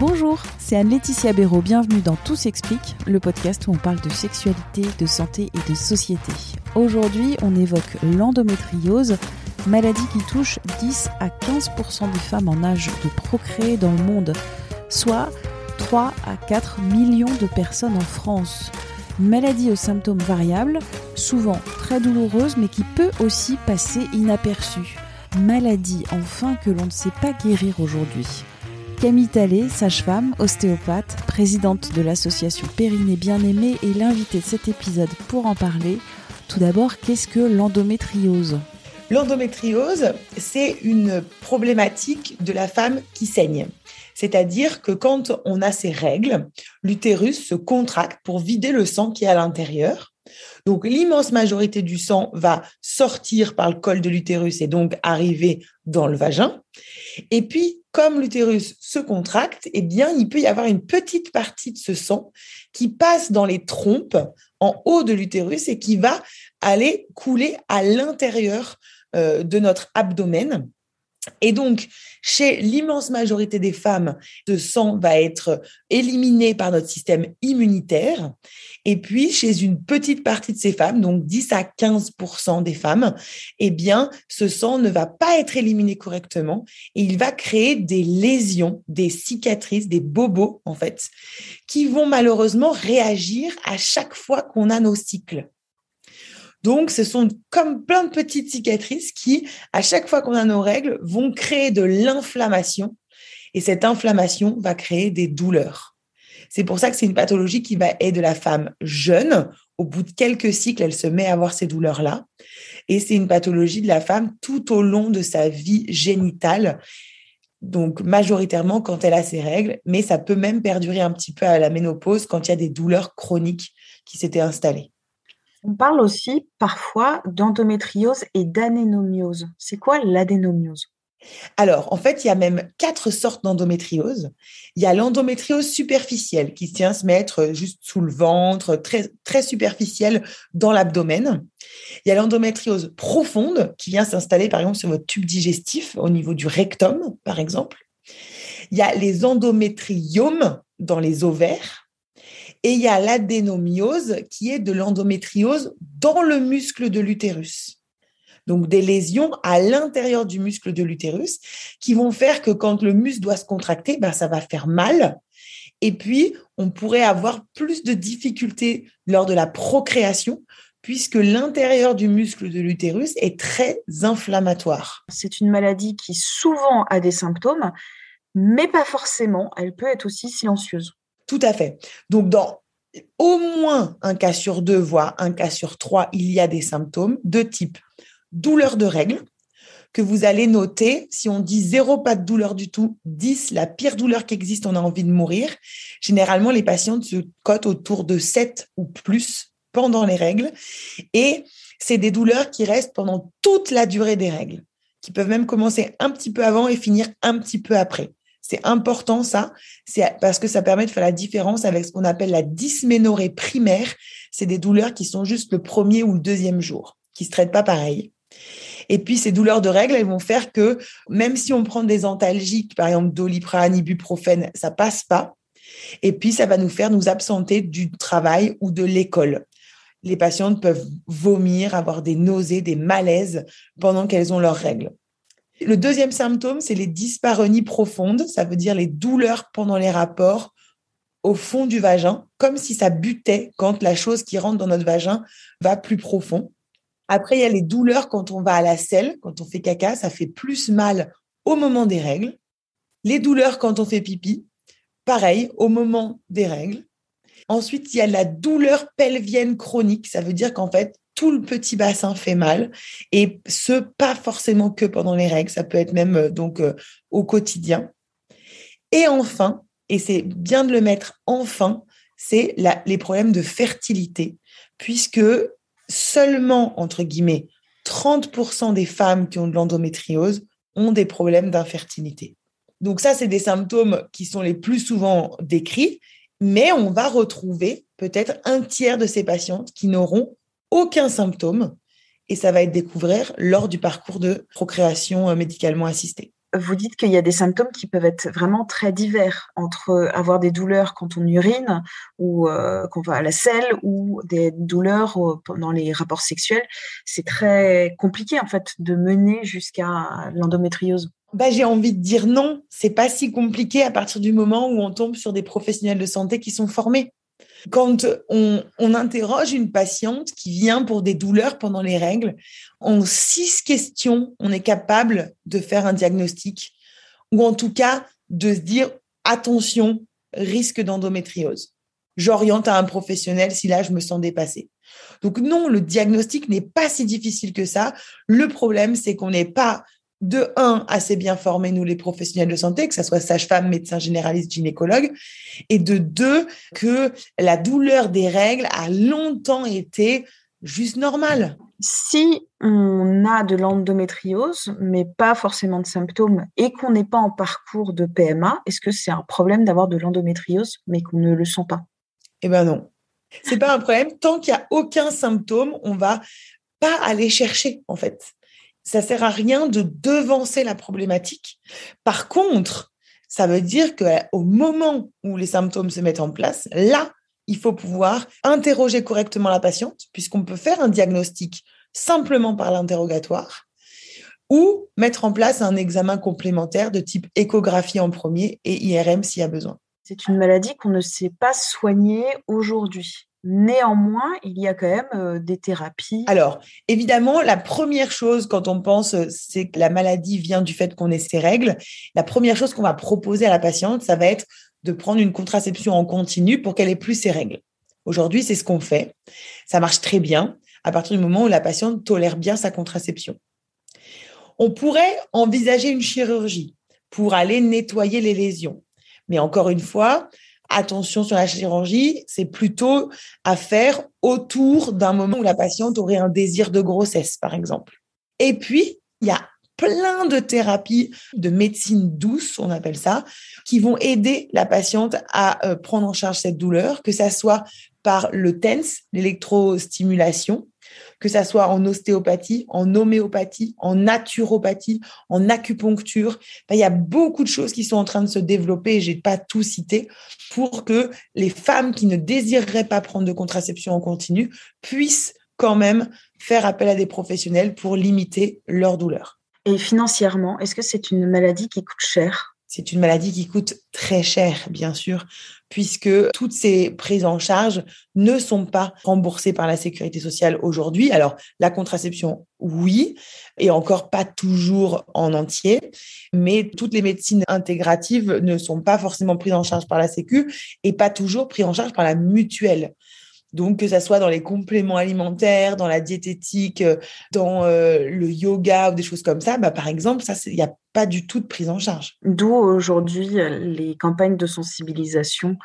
Bonjour, c'est Anne-Laetitia Béraud. Bienvenue dans Tout s'explique, le podcast où on parle de sexualité, de santé et de société. Aujourd'hui, on évoque l'endométriose, maladie qui touche 10 à 15% des femmes en âge de procréer dans le monde, soit 3 à 4 millions de personnes en France. Maladie aux symptômes variables, souvent très douloureuse, mais qui peut aussi passer inaperçue. Maladie enfin que l'on ne sait pas guérir aujourd'hui. Camille Tallet, sage-femme, ostéopathe, présidente de l'association Périnée Bien-Aimée et l'invitée de cet épisode pour en parler. Tout d'abord, qu'est-ce que l'endométriose? L'endométriose, c'est une problématique de la femme qui saigne. C'est-à-dire que quand on a ses règles, l'utérus se contracte pour vider le sang qui est à l'intérieur. Donc l'immense majorité du sang va sortir par le col de l'utérus et donc arriver dans le vagin. Et puis, comme l'utérus se contracte, eh bien, il peut y avoir une petite partie de ce sang qui passe dans les trompes en haut de l'utérus et qui va aller couler à l'intérieur euh, de notre abdomen. Et donc, chez l'immense majorité des femmes, ce sang va être éliminé par notre système immunitaire. Et puis, chez une petite partie de ces femmes, donc 10 à 15 des femmes, eh bien, ce sang ne va pas être éliminé correctement et il va créer des lésions, des cicatrices, des bobos, en fait, qui vont malheureusement réagir à chaque fois qu'on a nos cycles. Donc, ce sont comme plein de petites cicatrices qui, à chaque fois qu'on a nos règles, vont créer de l'inflammation. Et cette inflammation va créer des douleurs. C'est pour ça que c'est une pathologie qui va aider la femme jeune. Au bout de quelques cycles, elle se met à avoir ces douleurs-là. Et c'est une pathologie de la femme tout au long de sa vie génitale. Donc, majoritairement quand elle a ses règles, mais ça peut même perdurer un petit peu à la ménopause quand il y a des douleurs chroniques qui s'étaient installées. On parle aussi parfois d'endométriose et d'adénomiose. C'est quoi l'adénomiose alors, en fait, il y a même quatre sortes d'endométriose. Il y a l'endométriose superficielle qui tient à se mettre juste sous le ventre, très, très superficielle dans l'abdomen. Il y a l'endométriose profonde qui vient s'installer, par exemple, sur votre tube digestif au niveau du rectum, par exemple. Il y a les endométriomes dans les ovaires. Et il y a l'adénomiose qui est de l'endométriose dans le muscle de l'utérus. Donc des lésions à l'intérieur du muscle de l'utérus qui vont faire que quand le muscle doit se contracter, ben, ça va faire mal. Et puis, on pourrait avoir plus de difficultés lors de la procréation puisque l'intérieur du muscle de l'utérus est très inflammatoire. C'est une maladie qui souvent a des symptômes, mais pas forcément. Elle peut être aussi silencieuse. Tout à fait. Donc, dans au moins un cas sur deux, voire un cas sur trois, il y a des symptômes de type douleur de règles, que vous allez noter. Si on dit zéro, pas de douleur du tout, 10, la pire douleur qui existe, on a envie de mourir. Généralement, les patientes se cotent autour de 7 ou plus pendant les règles. Et c'est des douleurs qui restent pendant toute la durée des règles, qui peuvent même commencer un petit peu avant et finir un petit peu après. C'est important ça, c'est parce que ça permet de faire la différence avec ce qu'on appelle la dysménorrhée primaire. C'est des douleurs qui sont juste le premier ou le deuxième jour, qui se traitent pas pareil. Et puis ces douleurs de règles, elles vont faire que même si on prend des antalgiques, par exemple doliprane, ibuprofène, ça passe pas. Et puis ça va nous faire nous absenter du travail ou de l'école. Les patientes peuvent vomir, avoir des nausées, des malaises pendant qu'elles ont leurs règles. Le deuxième symptôme, c'est les dyspareunies profondes. Ça veut dire les douleurs pendant les rapports au fond du vagin, comme si ça butait quand la chose qui rentre dans notre vagin va plus profond. Après, il y a les douleurs quand on va à la selle, quand on fait caca, ça fait plus mal au moment des règles. Les douleurs quand on fait pipi, pareil, au moment des règles. Ensuite, il y a la douleur pelvienne chronique. Ça veut dire qu'en fait, tout le petit bassin fait mal et ce pas forcément que pendant les règles, ça peut être même euh, donc euh, au quotidien. Et enfin, et c'est bien de le mettre enfin, c'est les problèmes de fertilité, puisque seulement, entre guillemets, 30% des femmes qui ont de l'endométriose ont des problèmes d'infertilité. Donc ça, c'est des symptômes qui sont les plus souvent décrits, mais on va retrouver peut-être un tiers de ces patientes qui n'auront aucun symptôme, et ça va être découvert lors du parcours de procréation euh, médicalement assistée vous dites qu'il y a des symptômes qui peuvent être vraiment très divers entre avoir des douleurs quand on urine ou euh, qu'on va à la selle ou des douleurs pendant les rapports sexuels. C'est très compliqué en fait de mener jusqu'à l'endométriose. Bah, j'ai envie de dire non, c'est pas si compliqué à partir du moment où on tombe sur des professionnels de santé qui sont formés. Quand on, interroge une patiente qui vient pour des douleurs pendant les règles, en six questions, on est capable de faire un diagnostic ou en tout cas de se dire attention, risque d'endométriose. J'oriente à un professionnel si là je me sens dépassée. Donc non, le diagnostic n'est pas si difficile que ça. Le problème, c'est qu'on n'est pas de un, assez bien formés, nous les professionnels de santé, que ce soit sage-femme, médecin généraliste, gynécologue, et de deux, que la douleur des règles a longtemps été juste normale. Si on a de l'endométriose, mais pas forcément de symptômes, et qu'on n'est pas en parcours de PMA, est-ce que c'est un problème d'avoir de l'endométriose, mais qu'on ne le sent pas? Eh ben non. C'est pas un problème. Tant qu'il n'y a aucun symptôme, on va pas aller chercher, en fait ça sert à rien de devancer la problématique. Par contre, ça veut dire qu'au moment où les symptômes se mettent en place, là, il faut pouvoir interroger correctement la patiente, puisqu'on peut faire un diagnostic simplement par l'interrogatoire, ou mettre en place un examen complémentaire de type échographie en premier et IRM s'il y a besoin. C'est une maladie qu'on ne sait pas soigner aujourd'hui. Néanmoins, il y a quand même euh, des thérapies. Alors, évidemment, la première chose quand on pense, euh, c'est que la maladie vient du fait qu'on ait ses règles. La première chose qu'on va proposer à la patiente, ça va être de prendre une contraception en continu pour qu'elle ait plus ses règles. Aujourd'hui, c'est ce qu'on fait. Ça marche très bien à partir du moment où la patiente tolère bien sa contraception. On pourrait envisager une chirurgie pour aller nettoyer les lésions. Mais encore une fois, attention sur la chirurgie, c'est plutôt à faire autour d'un moment où la patiente aurait un désir de grossesse, par exemple. Et puis, il y a plein de thérapies de médecine douce, on appelle ça, qui vont aider la patiente à euh, prendre en charge cette douleur, que ça soit par le TENS, l'électrostimulation, que ça soit en ostéopathie, en homéopathie, en naturopathie, en acupuncture. il y a beaucoup de choses qui sont en train de se développer, je n'ai pas tout cité, pour que les femmes qui ne désireraient pas prendre de contraception en continu puissent quand même faire appel à des professionnels pour limiter leur douleur. Et financièrement, est-ce que c'est une maladie qui coûte cher? C'est une maladie qui coûte très cher, bien sûr puisque toutes ces prises en charge ne sont pas remboursées par la sécurité sociale aujourd'hui. Alors, la contraception, oui, et encore pas toujours en entier, mais toutes les médecines intégratives ne sont pas forcément prises en charge par la Sécu et pas toujours prises en charge par la mutuelle. Donc, que ça soit dans les compléments alimentaires, dans la diététique, euh, dans euh, le yoga ou des choses comme ça, bah, par exemple, ça, il n'y a pas du tout de prise en charge. D'où aujourd'hui euh, les campagnes de sensibilisation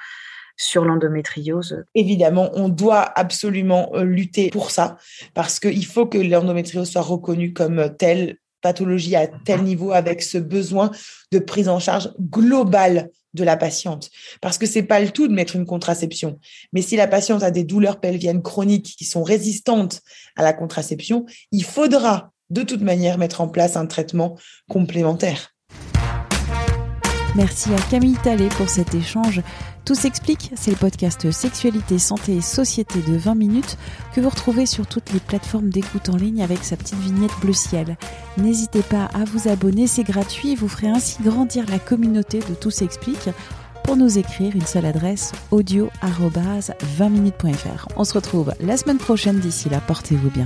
sur l'endométriose. Évidemment, on doit absolument lutter pour ça parce qu'il faut que l'endométriose soit reconnue comme telle pathologie à tel niveau avec ce besoin de prise en charge globale de la patiente. Parce que c'est pas le tout de mettre une contraception. Mais si la patiente a des douleurs pelviennes chroniques qui sont résistantes à la contraception, il faudra de toute manière mettre en place un traitement complémentaire. Merci à Camille Tallet pour cet échange. Tout s'explique, c'est le podcast Sexualité, Santé et Société de 20 minutes que vous retrouvez sur toutes les plateformes d'écoute en ligne avec sa petite vignette bleu ciel. N'hésitez pas à vous abonner, c'est gratuit vous ferez ainsi grandir la communauté de Tout s'explique. Pour nous écrire, une seule adresse audio 20minutes.fr. On se retrouve la semaine prochaine. D'ici là, portez-vous bien.